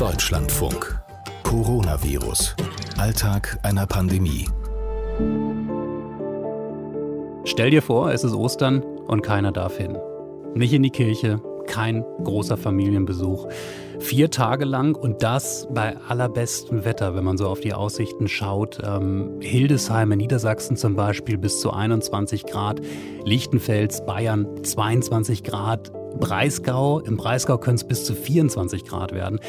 Deutschlandfunk. Coronavirus. Alltag einer Pandemie. Stell dir vor, es ist Ostern und keiner darf hin. Nicht in die Kirche, kein großer Familienbesuch. Vier Tage lang und das bei allerbestem Wetter, wenn man so auf die Aussichten schaut. Ähm, Hildesheim in Niedersachsen zum Beispiel bis zu 21 Grad, Lichtenfels, Bayern 22 Grad, Breisgau, im Breisgau können es bis zu 24 Grad werden.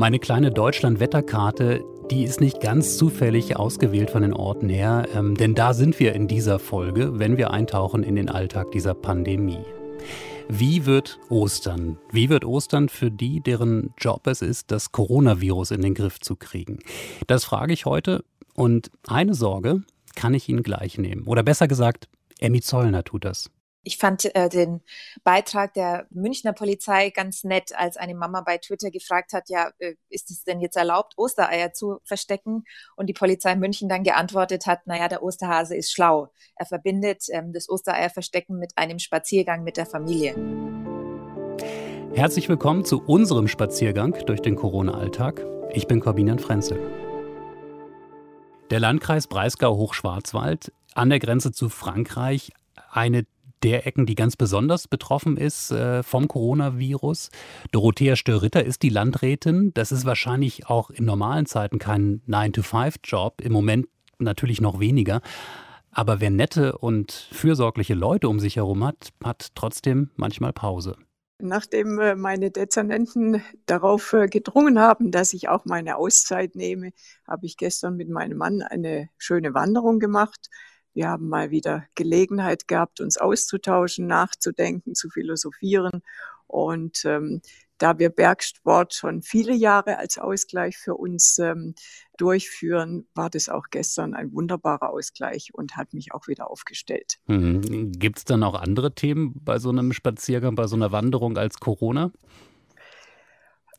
Meine kleine Deutschland-Wetterkarte, die ist nicht ganz zufällig ausgewählt von den Orten her, ähm, denn da sind wir in dieser Folge, wenn wir eintauchen in den Alltag dieser Pandemie. Wie wird Ostern? Wie wird Ostern für die, deren Job es ist, das Coronavirus in den Griff zu kriegen? Das frage ich heute und eine Sorge kann ich Ihnen gleich nehmen. Oder besser gesagt, Emmy Zollner tut das. Ich fand äh, den Beitrag der Münchner Polizei ganz nett, als eine Mama bei Twitter gefragt hat, ja, äh, ist es denn jetzt erlaubt, Ostereier zu verstecken? Und die Polizei München dann geantwortet hat, naja, der Osterhase ist schlau. Er verbindet ähm, das Ostereierverstecken mit einem Spaziergang mit der Familie. Herzlich willkommen zu unserem Spaziergang durch den Corona-Alltag. Ich bin Corbinian Frenzel. Der Landkreis Breisgau-Hochschwarzwald an der Grenze zu Frankreich eine der Ecken, die ganz besonders betroffen ist äh, vom Coronavirus. Dorothea Störritter ist die Landrätin. Das ist wahrscheinlich auch in normalen Zeiten kein 9-to-5-Job, im Moment natürlich noch weniger. Aber wer nette und fürsorgliche Leute um sich herum hat, hat trotzdem manchmal Pause. Nachdem äh, meine Dezernenten darauf äh, gedrungen haben, dass ich auch meine Auszeit nehme, habe ich gestern mit meinem Mann eine schöne Wanderung gemacht. Wir haben mal wieder Gelegenheit gehabt, uns auszutauschen, nachzudenken, zu philosophieren. Und ähm, da wir Bergsport schon viele Jahre als Ausgleich für uns ähm, durchführen, war das auch gestern ein wunderbarer Ausgleich und hat mich auch wieder aufgestellt. Mhm. Gibt es dann auch andere Themen bei so einem Spaziergang, bei so einer Wanderung als Corona?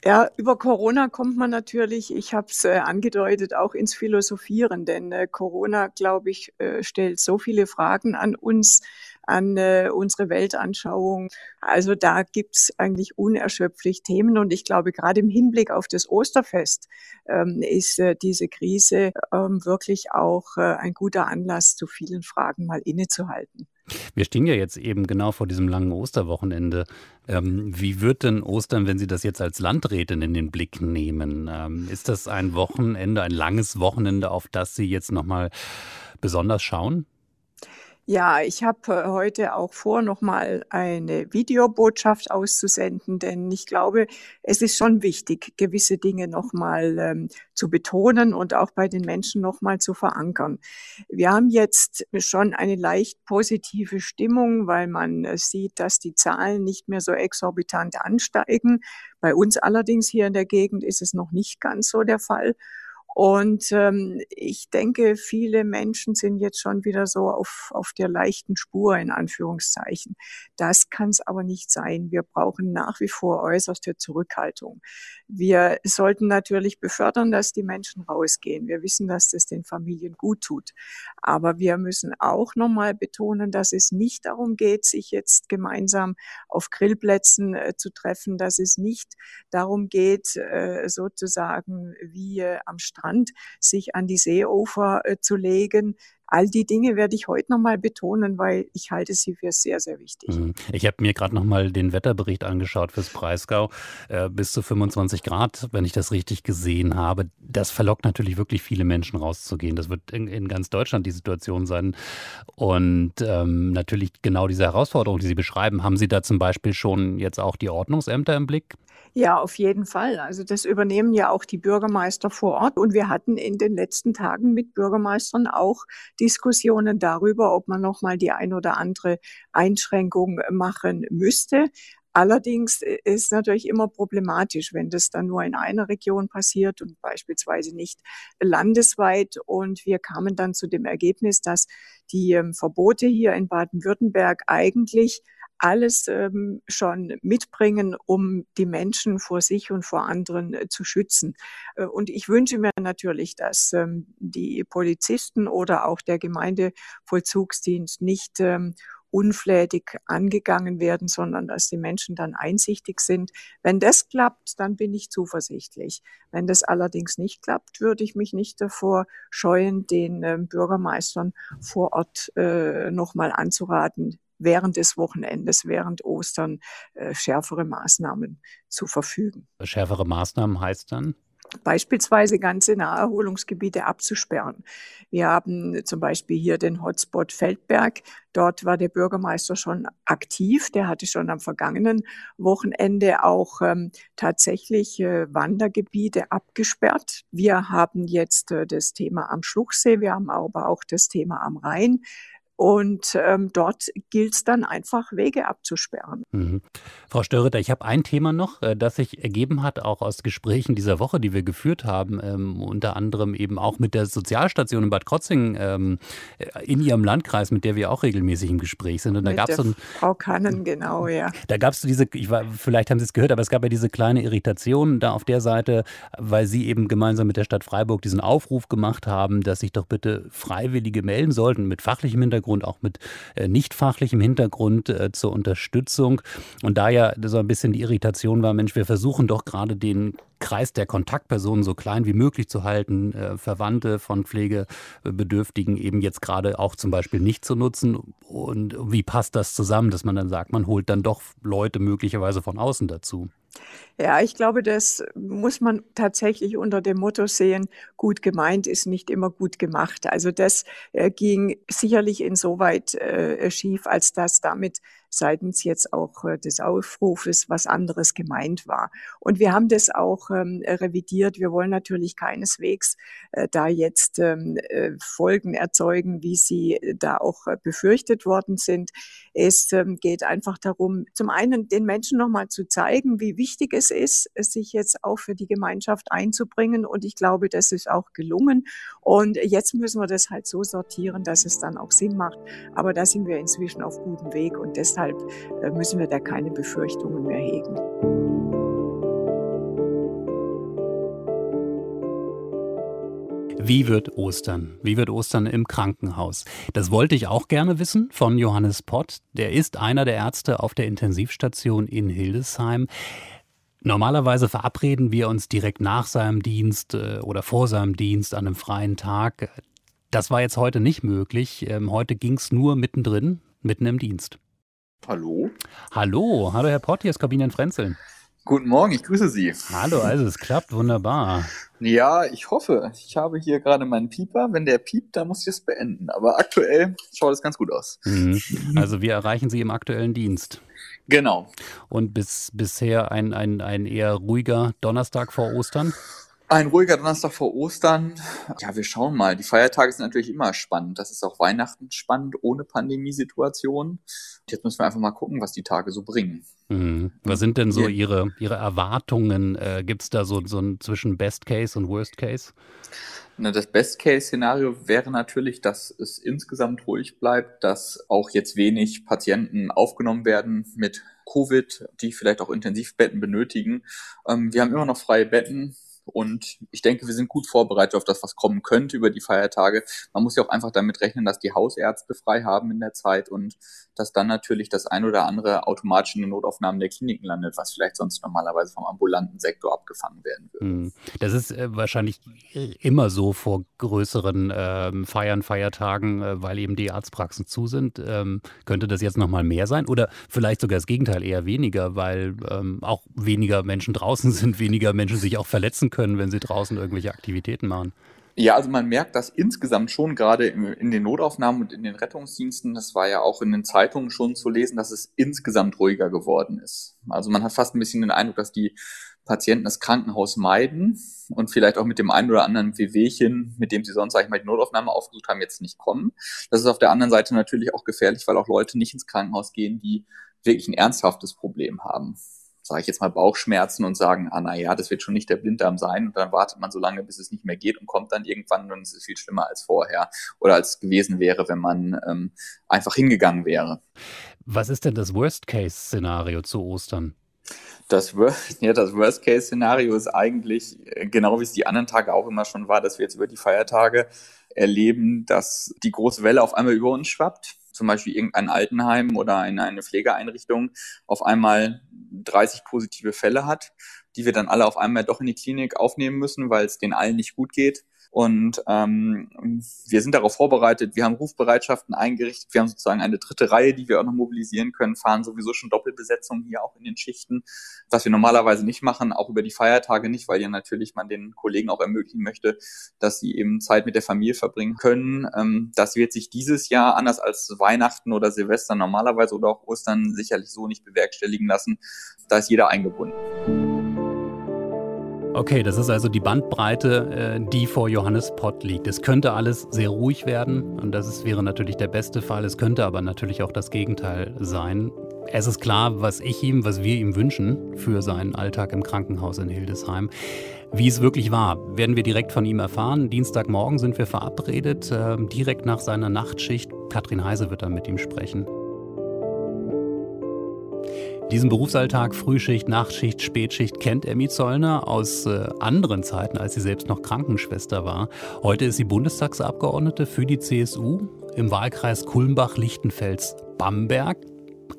Ja, über Corona kommt man natürlich, ich habe es äh, angedeutet, auch ins Philosophieren, denn äh, Corona, glaube ich, äh, stellt so viele Fragen an uns, an äh, unsere Weltanschauung. Also da gibt's eigentlich unerschöpflich Themen und ich glaube, gerade im Hinblick auf das Osterfest ähm, ist äh, diese Krise ähm, wirklich auch äh, ein guter Anlass, zu vielen Fragen mal innezuhalten. Wir stehen ja jetzt eben genau vor diesem langen Osterwochenende. Ähm, wie wird denn Ostern, wenn Sie das jetzt als Landrätin in den Blick nehmen? Ähm, ist das ein Wochenende, ein langes Wochenende, auf das Sie jetzt nochmal besonders schauen? Ja, ich habe äh, heute auch vor, nochmal eine Videobotschaft auszusenden, denn ich glaube, es ist schon wichtig, gewisse Dinge nochmal ähm, zu betonen und auch bei den Menschen nochmal zu verankern. Wir haben jetzt schon eine leicht positive Stimmung, weil man äh, sieht, dass die Zahlen nicht mehr so exorbitant ansteigen. Bei uns allerdings hier in der Gegend ist es noch nicht ganz so der Fall. Und ähm, ich denke, viele Menschen sind jetzt schon wieder so auf, auf der leichten Spur, in Anführungszeichen. Das kann es aber nicht sein. Wir brauchen nach wie vor äußerste Zurückhaltung. Wir sollten natürlich befördern, dass die Menschen rausgehen. Wir wissen, dass das den Familien gut tut. Aber wir müssen auch nochmal betonen, dass es nicht darum geht, sich jetzt gemeinsam auf Grillplätzen äh, zu treffen, dass es nicht darum geht, äh, sozusagen wie äh, am Strand Strand, sich an die Seeufer äh, zu legen. All die Dinge werde ich heute nochmal betonen, weil ich halte sie für sehr, sehr wichtig. Mhm. Ich habe mir gerade nochmal den Wetterbericht angeschaut fürs Breisgau. Äh, bis zu 25 Grad, wenn ich das richtig gesehen habe. Das verlockt natürlich wirklich viele Menschen rauszugehen. Das wird in, in ganz Deutschland die Situation sein. Und ähm, natürlich genau diese Herausforderung, die Sie beschreiben, haben Sie da zum Beispiel schon jetzt auch die Ordnungsämter im Blick? Ja, auf jeden Fall. Also das übernehmen ja auch die Bürgermeister vor Ort. Und wir hatten in den letzten Tagen mit Bürgermeistern auch Diskussionen darüber, ob man noch mal die ein oder andere Einschränkung machen müsste. Allerdings ist natürlich immer problematisch, wenn das dann nur in einer Region passiert und beispielsweise nicht landesweit. Und wir kamen dann zu dem Ergebnis, dass die ähm, Verbote hier in Baden-Württemberg eigentlich alles ähm, schon mitbringen, um die Menschen vor sich und vor anderen äh, zu schützen. Äh, und ich wünsche mir natürlich, dass ähm, die Polizisten oder auch der Gemeindevollzugsdienst nicht ähm, unflätig angegangen werden, sondern dass die Menschen dann einsichtig sind. Wenn das klappt, dann bin ich zuversichtlich. Wenn das allerdings nicht klappt, würde ich mich nicht davor scheuen, den äh, Bürgermeistern vor Ort äh, nochmal anzuraten, während des Wochenendes, während Ostern äh, schärfere Maßnahmen zu verfügen. Schärfere Maßnahmen heißt dann? beispielsweise ganze Naherholungsgebiete abzusperren. Wir haben zum Beispiel hier den Hotspot Feldberg. Dort war der Bürgermeister schon aktiv. Der hatte schon am vergangenen Wochenende auch ähm, tatsächlich äh, Wandergebiete abgesperrt. Wir haben jetzt äh, das Thema am Schluchsee. Wir haben aber auch das Thema am Rhein. Und ähm, dort gilt es dann einfach, Wege abzusperren. Mhm. Frau Störritter, ich habe ein Thema noch, äh, das sich ergeben hat, auch aus Gesprächen dieser Woche, die wir geführt haben, ähm, unter anderem eben auch mit der Sozialstation in Bad Krotzing ähm, äh, in Ihrem Landkreis, mit der wir auch regelmäßig im Gespräch sind. Und da gab es so ein, Frau Kannen, genau, ja. Da gab es diese, ich war, vielleicht haben Sie es gehört, aber es gab ja diese kleine Irritation da auf der Seite, weil Sie eben gemeinsam mit der Stadt Freiburg diesen Aufruf gemacht haben, dass sich doch bitte Freiwillige melden sollten mit fachlichem Hintergrund Hintergrund, auch mit äh, nicht fachlichem Hintergrund äh, zur Unterstützung. Und da ja so ein bisschen die Irritation war, Mensch, wir versuchen doch gerade den Kreis der Kontaktpersonen so klein wie möglich zu halten, äh, Verwandte von Pflegebedürftigen eben jetzt gerade auch zum Beispiel nicht zu nutzen. Und wie passt das zusammen, dass man dann sagt, man holt dann doch Leute möglicherweise von außen dazu? Ja, ich glaube, das muss man tatsächlich unter dem Motto sehen, gut gemeint ist nicht immer gut gemacht. Also das äh, ging sicherlich insoweit äh, schief, als dass damit seitens jetzt auch äh, des Aufrufes was anderes gemeint war. Und wir haben das auch ähm, revidiert. Wir wollen natürlich keineswegs äh, da jetzt ähm, äh, Folgen erzeugen, wie sie da auch befürchtet worden sind. Es ähm, geht einfach darum, zum einen den Menschen nochmal zu zeigen, wie wichtig es ist, sich jetzt auch für die Gemeinschaft einzubringen. Und ich glaube, das ist auch gelungen. Und jetzt müssen wir das halt so sortieren, dass es dann auch Sinn macht. Aber da sind wir inzwischen auf gutem Weg und deshalb deshalb äh, müssen wir da keine Befürchtungen mehr hegen. Wie wird Ostern? Wie wird Ostern im Krankenhaus? Das wollte ich auch gerne wissen von Johannes Pott. Der ist einer der Ärzte auf der Intensivstation in Hildesheim. Normalerweise verabreden wir uns direkt nach seinem Dienst äh, oder vor seinem Dienst an einem freien Tag. Das war jetzt heute nicht möglich. Ähm, heute ging es nur mittendrin, mitten im Dienst. Hallo. Hallo, hallo Herr Pott, hier ist Kabinen Frenzeln. Guten Morgen, ich grüße Sie. Hallo, also es klappt wunderbar. Ja, ich hoffe. Ich habe hier gerade meinen Pieper. Wenn der piept, dann muss ich es beenden. Aber aktuell schaut es ganz gut aus. Mhm. Also wir erreichen Sie im aktuellen Dienst. Genau. Und bis, bisher ein, ein, ein eher ruhiger Donnerstag vor Ostern? Ein ruhiger Donnerstag vor Ostern. Ja, wir schauen mal. Die Feiertage sind natürlich immer spannend. Das ist auch Weihnachten spannend ohne Pandemiesituation. Jetzt müssen wir einfach mal gucken, was die Tage so bringen. Mhm. Was sind denn so Ihre, Ihre Erwartungen? Äh, Gibt es da so, so ein zwischen Best Case und Worst Case? Na, das Best Case Szenario wäre natürlich, dass es insgesamt ruhig bleibt, dass auch jetzt wenig Patienten aufgenommen werden mit Covid, die vielleicht auch Intensivbetten benötigen. Ähm, wir haben immer noch freie Betten und ich denke, wir sind gut vorbereitet auf das, was kommen könnte über die Feiertage. Man muss ja auch einfach damit rechnen, dass die Hausärzte frei haben in der Zeit und dass dann natürlich das ein oder andere automatisch in den Notaufnahmen der Kliniken landet, was vielleicht sonst normalerweise vom ambulanten Sektor abgefangen werden würde. Hm. Das ist äh, wahrscheinlich immer so vor größeren ähm, Feiern, Feiertagen, äh, weil eben die Arztpraxen zu sind. Ähm, könnte das jetzt nochmal mehr sein oder vielleicht sogar das Gegenteil eher weniger, weil ähm, auch weniger Menschen draußen sind, weniger Menschen sich auch verletzen können, wenn sie draußen irgendwelche Aktivitäten machen. Ja, also man merkt das insgesamt schon gerade in den Notaufnahmen und in den Rettungsdiensten. Das war ja auch in den Zeitungen schon zu lesen, dass es insgesamt ruhiger geworden ist. Also man hat fast ein bisschen den Eindruck, dass die Patienten das Krankenhaus meiden und vielleicht auch mit dem einen oder anderen Wehwehchen, mit dem sie sonst sag ich mal die Notaufnahme aufgesucht haben, jetzt nicht kommen. Das ist auf der anderen Seite natürlich auch gefährlich, weil auch Leute nicht ins Krankenhaus gehen, die wirklich ein ernsthaftes Problem haben sage ich jetzt mal, Bauchschmerzen und sagen, ah na ja, das wird schon nicht der Blinddarm sein. Und dann wartet man so lange, bis es nicht mehr geht und kommt dann irgendwann und es ist viel schlimmer als vorher oder als gewesen wäre, wenn man ähm, einfach hingegangen wäre. Was ist denn das Worst-Case-Szenario zu Ostern? Das, ja, das Worst-Case-Szenario ist eigentlich, äh, genau wie es die anderen Tage auch immer schon war, dass wir jetzt über die Feiertage erleben, dass die große Welle auf einmal über uns schwappt zum Beispiel irgendein Altenheim oder in eine Pflegeeinrichtung auf einmal 30 positive Fälle hat, die wir dann alle auf einmal doch in die Klinik aufnehmen müssen, weil es denen allen nicht gut geht. Und ähm, wir sind darauf vorbereitet. Wir haben Rufbereitschaften eingerichtet. Wir haben sozusagen eine dritte Reihe, die wir auch noch mobilisieren können, fahren sowieso schon Doppelbesetzung hier auch in den Schichten, was wir normalerweise nicht machen, auch über die Feiertage nicht, weil ja natürlich man den Kollegen auch ermöglichen möchte, dass sie eben Zeit mit der Familie verbringen können. Ähm, das wird sich dieses Jahr anders als Weihnachten oder Silvester normalerweise oder auch Ostern sicherlich so nicht bewerkstelligen lassen. Da ist jeder eingebunden. Okay, das ist also die Bandbreite, äh, die vor Johannes Pott liegt. Es könnte alles sehr ruhig werden und das ist, wäre natürlich der beste Fall. Es könnte aber natürlich auch das Gegenteil sein. Es ist klar, was ich ihm, was wir ihm wünschen für seinen Alltag im Krankenhaus in Hildesheim. Wie es wirklich war, werden wir direkt von ihm erfahren. Dienstagmorgen sind wir verabredet, äh, direkt nach seiner Nachtschicht. Katrin Heise wird dann mit ihm sprechen. Diesen Berufsalltag, Frühschicht, Nachtschicht, Spätschicht kennt Emmy Zollner aus äh, anderen Zeiten, als sie selbst noch Krankenschwester war. Heute ist sie Bundestagsabgeordnete für die CSU im Wahlkreis Kulmbach-Lichtenfels-Bamberg.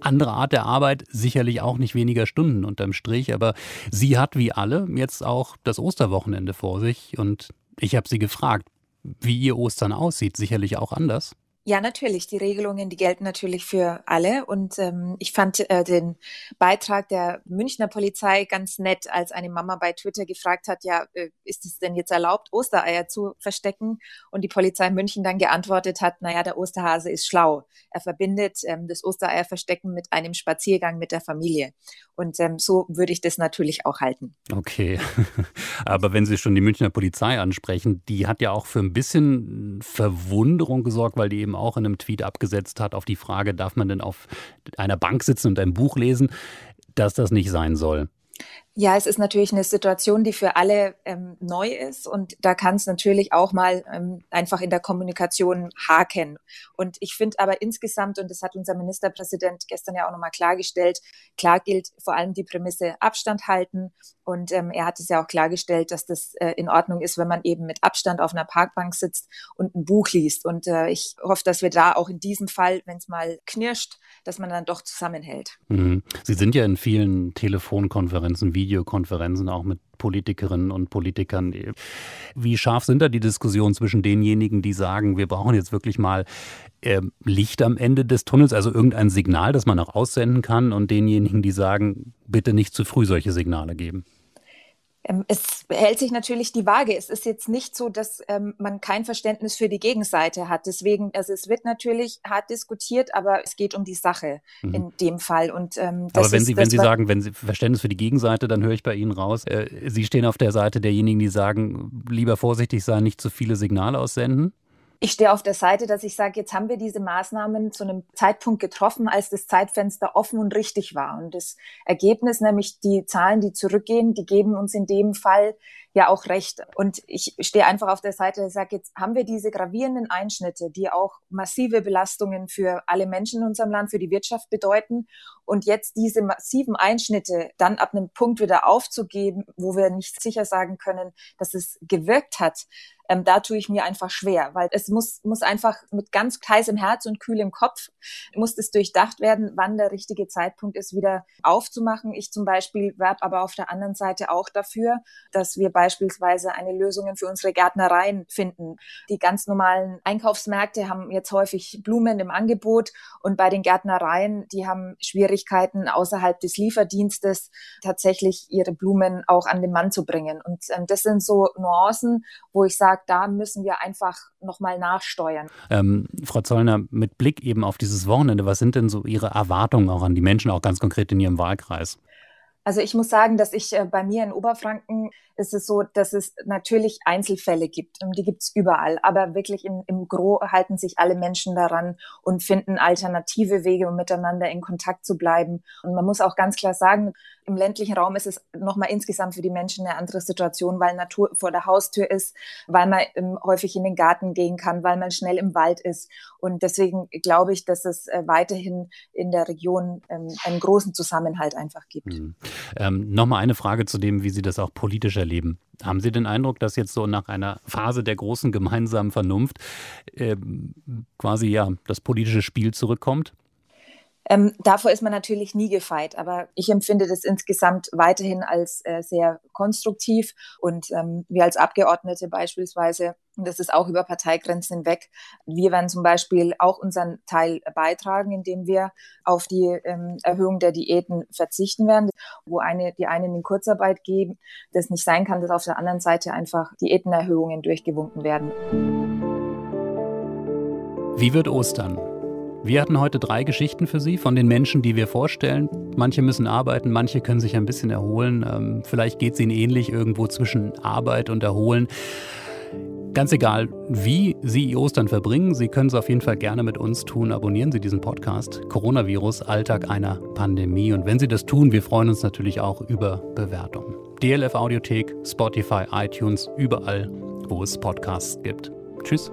Andere Art der Arbeit, sicherlich auch nicht weniger Stunden unterm Strich, aber sie hat wie alle jetzt auch das Osterwochenende vor sich und ich habe sie gefragt, wie ihr Ostern aussieht, sicherlich auch anders. Ja, natürlich. Die Regelungen, die gelten natürlich für alle. Und ähm, ich fand äh, den Beitrag der Münchner Polizei ganz nett, als eine Mama bei Twitter gefragt hat, ja, äh, ist es denn jetzt erlaubt, Ostereier zu verstecken? Und die Polizei München dann geantwortet hat, naja, der Osterhase ist schlau. Er verbindet ähm, das Ostereierverstecken mit einem Spaziergang mit der Familie. Und ähm, so würde ich das natürlich auch halten. Okay. Aber wenn Sie schon die Münchner Polizei ansprechen, die hat ja auch für ein bisschen Verwunderung gesorgt, weil die eben auch in einem Tweet abgesetzt hat auf die Frage, darf man denn auf einer Bank sitzen und ein Buch lesen, dass das nicht sein soll. Ja, es ist natürlich eine Situation, die für alle ähm, neu ist und da kann es natürlich auch mal ähm, einfach in der Kommunikation haken. Und ich finde aber insgesamt, und das hat unser Ministerpräsident gestern ja auch nochmal klargestellt, klar gilt vor allem die Prämisse Abstand halten. Und ähm, er hat es ja auch klargestellt, dass das äh, in Ordnung ist, wenn man eben mit Abstand auf einer Parkbank sitzt und ein Buch liest. Und äh, ich hoffe, dass wir da auch in diesem Fall, wenn es mal knirscht, dass man dann doch zusammenhält. Mhm. Sie sind ja in vielen Telefonkonferenzen wie Videokonferenzen auch mit Politikerinnen und Politikern. Wie scharf sind da die Diskussionen zwischen denjenigen, die sagen, wir brauchen jetzt wirklich mal äh, Licht am Ende des Tunnels, also irgendein Signal, das man auch aussenden kann, und denjenigen, die sagen, bitte nicht zu früh solche Signale geben? Ähm, es hält sich natürlich die Waage. Es ist jetzt nicht so, dass ähm, man kein Verständnis für die Gegenseite hat. Deswegen, also es wird natürlich hart diskutiert, aber es geht um die Sache mhm. in dem Fall. Und, ähm, aber wenn Sie, wenn Sie sagen, wenn Sie Verständnis für die Gegenseite, dann höre ich bei Ihnen raus, äh, Sie stehen auf der Seite derjenigen, die sagen, lieber vorsichtig sein, nicht zu viele Signale aussenden ich stehe auf der Seite, dass ich sage, jetzt haben wir diese Maßnahmen zu einem Zeitpunkt getroffen, als das Zeitfenster offen und richtig war. Und das Ergebnis, nämlich die Zahlen, die zurückgehen, die geben uns in dem Fall ja auch recht. Und ich stehe einfach auf der Seite, ich sage, jetzt haben wir diese gravierenden Einschnitte, die auch massive Belastungen für alle Menschen in unserem Land, für die Wirtschaft bedeuten. Und jetzt diese massiven Einschnitte dann ab einem Punkt wieder aufzugeben, wo wir nicht sicher sagen können, dass es gewirkt hat, ähm, da tue ich mir einfach schwer, weil es muss, muss einfach mit ganz heißem Herz und kühlem Kopf, muss es durchdacht werden, wann der richtige Zeitpunkt ist, wieder aufzumachen. Ich zum Beispiel werbe aber auf der anderen Seite auch dafür, dass wir beispielsweise eine Lösung für unsere Gärtnereien finden. Die ganz normalen Einkaufsmärkte haben jetzt häufig Blumen im Angebot und bei den Gärtnereien, die haben Schwierigkeiten außerhalb des Lieferdienstes tatsächlich ihre Blumen auch an den Mann zu bringen. Und ähm, das sind so Nuancen, wo ich sage, da müssen wir einfach nochmal nachsteuern. Ähm, Frau Zollner, mit Blick eben auf dieses Wochenende, was sind denn so Ihre Erwartungen auch an die Menschen, auch ganz konkret in Ihrem Wahlkreis? Also ich muss sagen, dass ich äh, bei mir in Oberfranken ist es so, dass es natürlich Einzelfälle gibt und die gibt es überall. Aber wirklich in, im Gro halten sich alle Menschen daran und finden alternative Wege, um miteinander in Kontakt zu bleiben. Und man muss auch ganz klar sagen, im ländlichen Raum ist es nochmal insgesamt für die Menschen eine andere Situation, weil Natur vor der Haustür ist, weil man ähm, häufig in den Garten gehen kann, weil man schnell im Wald ist. Und deswegen glaube ich, dass es äh, weiterhin in der Region ähm, einen großen Zusammenhalt einfach gibt. Mhm. Ähm, nochmal eine Frage zu dem, wie Sie das auch politisch erleben. Haben Sie den Eindruck, dass jetzt so nach einer Phase der großen gemeinsamen Vernunft äh, quasi ja das politische Spiel zurückkommt? Ähm, davor ist man natürlich nie gefeit, aber ich empfinde das insgesamt weiterhin als äh, sehr konstruktiv und ähm, wir als Abgeordnete beispielsweise, und das ist auch über Parteigrenzen hinweg, wir werden zum Beispiel auch unseren Teil beitragen, indem wir auf die ähm, Erhöhung der Diäten verzichten werden, wo eine, die einen in Kurzarbeit geben, das nicht sein kann, dass auf der anderen Seite einfach Diätenerhöhungen durchgewunken werden. Wie wird Ostern? Wir hatten heute drei Geschichten für Sie von den Menschen, die wir vorstellen. Manche müssen arbeiten, manche können sich ein bisschen erholen. Ähm, vielleicht geht es Ihnen ähnlich irgendwo zwischen Arbeit und Erholen. Ganz egal, wie Sie Ostern verbringen, Sie können es auf jeden Fall gerne mit uns tun. Abonnieren Sie diesen Podcast Coronavirus, Alltag einer Pandemie. Und wenn Sie das tun, wir freuen uns natürlich auch über Bewertungen. DLF Audiothek, Spotify, iTunes, überall, wo es Podcasts gibt. Tschüss.